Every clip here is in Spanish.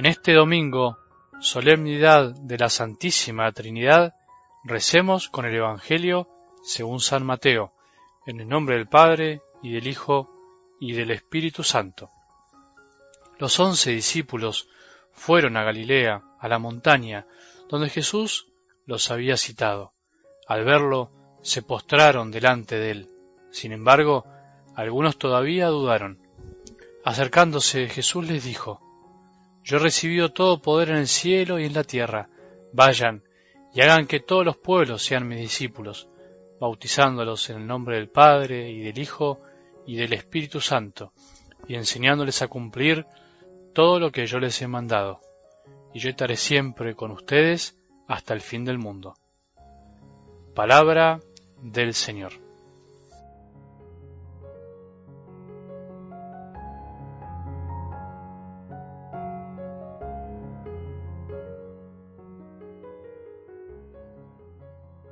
En este domingo, solemnidad de la Santísima Trinidad, recemos con el Evangelio según San Mateo, en el nombre del Padre, y del Hijo, y del Espíritu Santo. Los once discípulos fueron a Galilea, a la montaña, donde Jesús los había citado. Al verlo, se postraron delante de él. Sin embargo, algunos todavía dudaron. Acercándose, Jesús les dijo, Yo he recibido todo poder en el cielo y en la tierra. Vayan y hagan que todos los pueblos sean mis discípulos, bautizándolos en el nombre del Padre y del Hijo y del Espíritu Santo, y enseñándoles a cumplir todo lo que yo les he mandado. Y yo estaré siempre con ustedes hasta el fin del mundo. Palabra del Señor.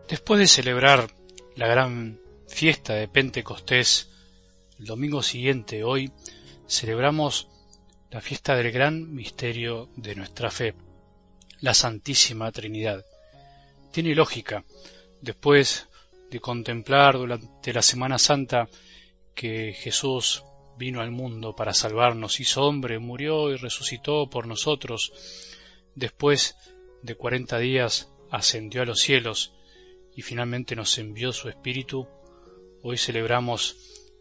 Después de celebrar la gran fiesta de Pentecostés, el domingo siguiente, hoy, celebramos la fiesta del gran misterio de nuestra fe, la Santísima Trinidad. Tiene lógica, después de contemplar durante la Semana Santa que Jesús vino al mundo para salvarnos, hizo hombre, murió y resucitó por nosotros, después de cuarenta días ascendió a los cielos, y finalmente nos envió su Espíritu, hoy celebramos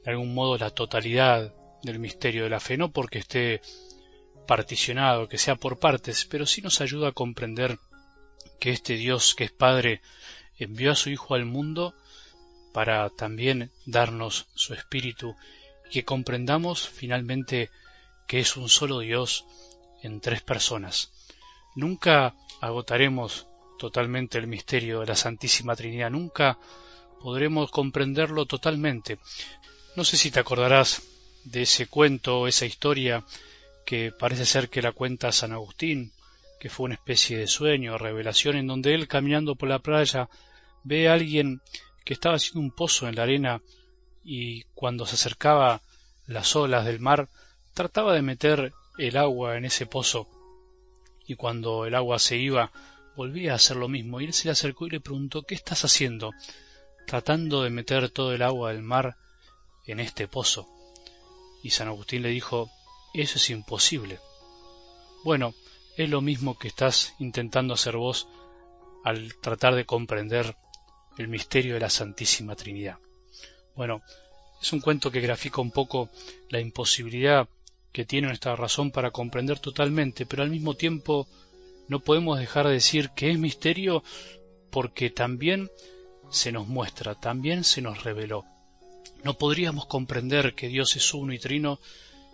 de algún modo la totalidad del misterio de la fe, no porque esté particionado, que sea por partes, pero sí nos ayuda a comprender que este Dios que es Padre envió a su Hijo al mundo para también darnos su Espíritu y que comprendamos finalmente que es un solo Dios en tres personas. Nunca agotaremos totalmente el misterio de la Santísima Trinidad. Nunca podremos comprenderlo totalmente. No sé si te acordarás de ese cuento, esa historia que parece ser que la cuenta San Agustín, que fue una especie de sueño, revelación, en donde él caminando por la playa ve a alguien que estaba haciendo un pozo en la arena y cuando se acercaba las olas del mar trataba de meter el agua en ese pozo y cuando el agua se iba volvía a hacer lo mismo y él se le acercó y le preguntó ¿qué estás haciendo? tratando de meter todo el agua del mar en este pozo. Y San Agustín le dijo eso es imposible. Bueno, es lo mismo que estás intentando hacer vos al tratar de comprender el misterio de la Santísima Trinidad. Bueno, es un cuento que grafica un poco la imposibilidad que tiene nuestra razón para comprender totalmente, pero al mismo tiempo no podemos dejar de decir que es misterio porque también se nos muestra, también se nos reveló. No podríamos comprender que Dios es uno y trino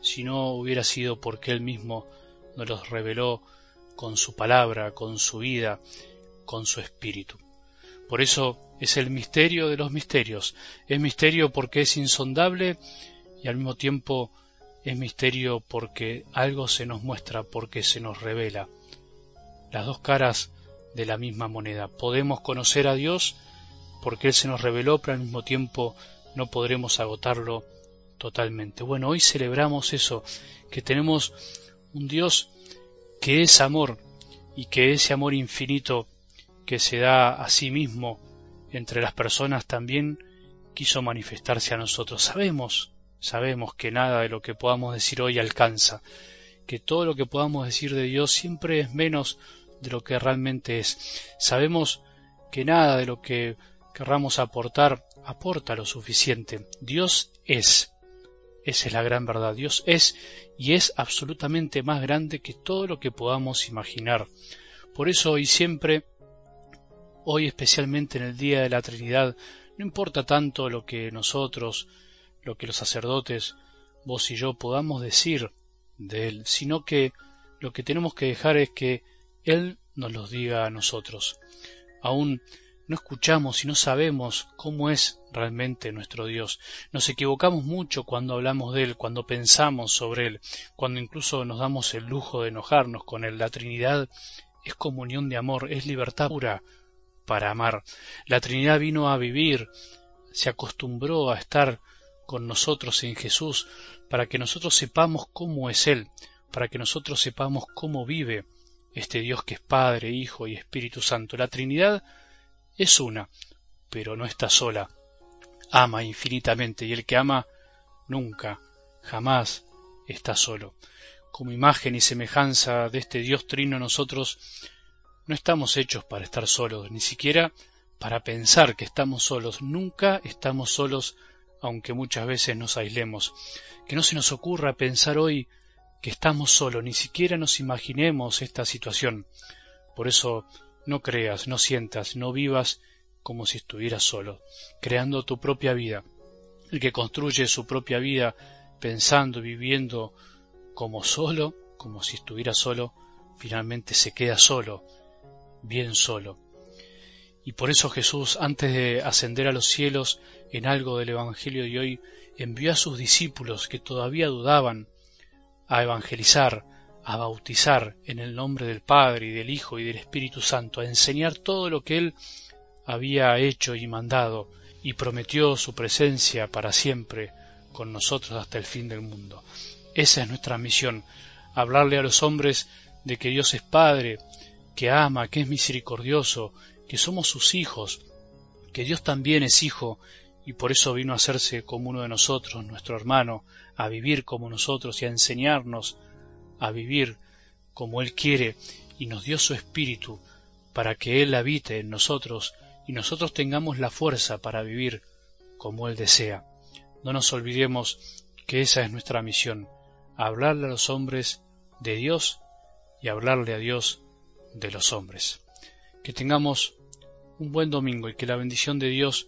si no hubiera sido porque Él mismo nos los reveló con su palabra, con su vida, con su espíritu. Por eso es el misterio de los misterios. Es misterio porque es insondable y al mismo tiempo es misterio porque algo se nos muestra, porque se nos revela las dos caras de la misma moneda. Podemos conocer a Dios porque Él se nos reveló, pero al mismo tiempo no podremos agotarlo totalmente. Bueno, hoy celebramos eso, que tenemos un Dios que es amor y que ese amor infinito que se da a sí mismo entre las personas también quiso manifestarse a nosotros. Sabemos, sabemos que nada de lo que podamos decir hoy alcanza, que todo lo que podamos decir de Dios siempre es menos de lo que realmente es. Sabemos que nada de lo que querramos aportar aporta lo suficiente. Dios es. Esa es la gran verdad. Dios es y es absolutamente más grande que todo lo que podamos imaginar. Por eso hoy siempre, hoy especialmente en el Día de la Trinidad, no importa tanto lo que nosotros, lo que los sacerdotes, vos y yo podamos decir de Él, sino que lo que tenemos que dejar es que él nos los diga a nosotros. Aún no escuchamos y no sabemos cómo es realmente nuestro Dios. Nos equivocamos mucho cuando hablamos de Él, cuando pensamos sobre Él, cuando incluso nos damos el lujo de enojarnos con Él. La Trinidad es comunión de amor, es libertad pura para amar. La Trinidad vino a vivir, se acostumbró a estar con nosotros en Jesús para que nosotros sepamos cómo es Él, para que nosotros sepamos cómo vive este Dios que es Padre, Hijo y Espíritu Santo. La Trinidad es una, pero no está sola. Ama infinitamente y el que ama nunca, jamás está solo. Como imagen y semejanza de este Dios trino nosotros no estamos hechos para estar solos, ni siquiera para pensar que estamos solos. Nunca estamos solos, aunque muchas veces nos aislemos. Que no se nos ocurra pensar hoy que estamos solos, ni siquiera nos imaginemos esta situación. Por eso no creas, no sientas, no vivas como si estuvieras solo, creando tu propia vida. El que construye su propia vida pensando, viviendo como solo, como si estuviera solo, finalmente se queda solo, bien solo. Y por eso Jesús, antes de ascender a los cielos en algo del Evangelio de hoy, envió a sus discípulos que todavía dudaban a evangelizar, a bautizar en el nombre del Padre y del Hijo y del Espíritu Santo, a enseñar todo lo que Él había hecho y mandado, y prometió su presencia para siempre con nosotros hasta el fin del mundo. Esa es nuestra misión, hablarle a los hombres de que Dios es Padre, que ama, que es misericordioso, que somos sus hijos, que Dios también es Hijo y por eso vino a hacerse como uno de nosotros, nuestro hermano, a vivir como nosotros y a enseñarnos a vivir como Él quiere y nos dio su espíritu para que Él habite en nosotros y nosotros tengamos la fuerza para vivir como Él desea. No nos olvidemos que esa es nuestra misión, hablarle a los hombres de Dios y hablarle a Dios de los hombres. Que tengamos un buen domingo y que la bendición de Dios